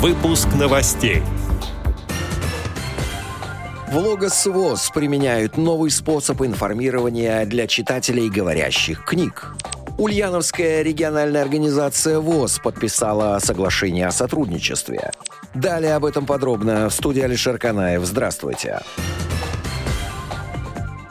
Выпуск новостей. В Логос ВОЗ применяют новый способ информирования для читателей говорящих книг. Ульяновская региональная организация ВОЗ подписала соглашение о сотрудничестве. Далее об этом подробно в студии Алишер Канаев. Здравствуйте. Здравствуйте.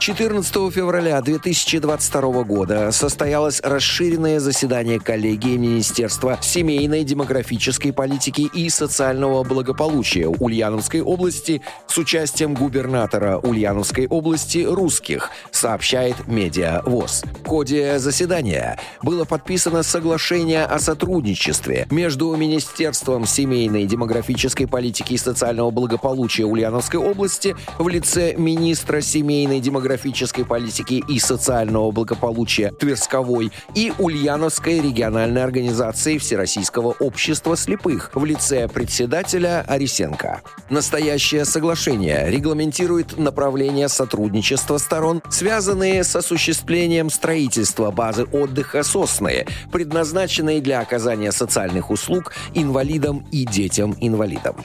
14 февраля 2022 года состоялось расширенное заседание коллегии Министерства семейной, демографической политики и социального благополучия Ульяновской области с участием губернатора Ульяновской области русских, сообщает Медиа ВОЗ. В ходе заседания было подписано соглашение о сотрудничестве между Министерством семейной, демографической политики и социального благополучия Ульяновской области в лице министра семейной, демографической демографической политики и социального благополучия Тверсковой и Ульяновской региональной организации Всероссийского общества слепых в лице председателя Арисенко. Настоящее соглашение регламентирует направления сотрудничества сторон, связанные с осуществлением строительства базы отдыха «Сосны», предназначенной для оказания социальных услуг инвалидам и детям-инвалидам.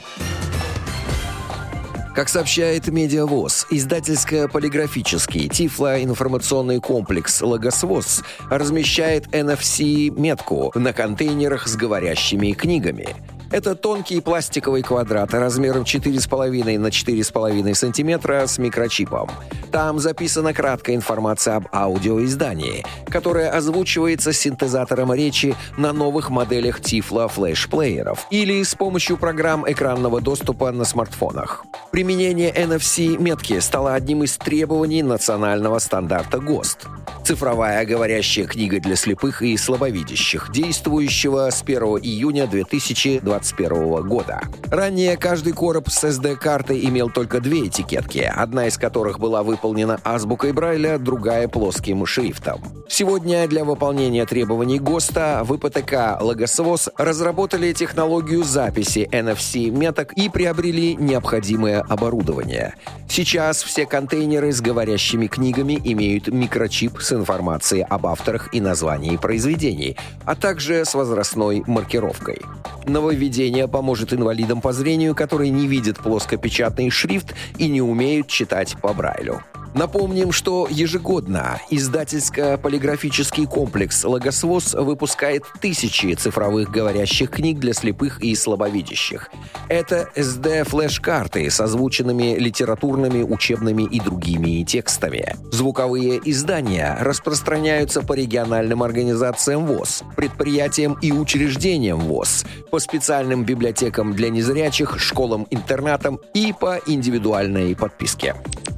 Как сообщает Медиавоз, издательско-полиграфический тифлоинформационный комплекс «Логосвоз» размещает NFC-метку на контейнерах с говорящими книгами – это тонкий пластиковый квадрат размером 4,5 на 4,5 сантиметра с микрочипом. Там записана краткая информация об аудиоиздании, которая озвучивается синтезатором речи на новых моделях Tiflo флешплееров или с помощью программ экранного доступа на смартфонах. Применение NFC-метки стало одним из требований национального стандарта ГОСТ. Цифровая говорящая книга для слепых и слабовидящих, действующего с 1 июня 2020 2021 года. Ранее каждый короб с SD-картой имел только две этикетки, одна из которых была выполнена азбукой Брайля, другая плоским шрифтом. Сегодня для выполнения требований ГОСТа ВПТК «Логосвоз» разработали технологию записи NFC-меток и приобрели необходимое оборудование. Сейчас все контейнеры с говорящими книгами имеют микрочип с информацией об авторах и названии произведений, а также с возрастной маркировкой. Нововведение поможет инвалидам по зрению, которые не видят плоскопечатный шрифт и не умеют читать по Брайлю. Напомним, что ежегодно издательско-полиграфический комплекс «Логосвоз» выпускает тысячи цифровых говорящих книг для слепых и слабовидящих. Это SD-флеш-карты с озвученными литературными, учебными и другими текстами. Звуковые издания распространяются по региональным организациям ВОЗ, предприятиям и учреждениям ВОЗ, по специальным библиотекам для незрячих, школам-интернатам и по индивидуальной подписке.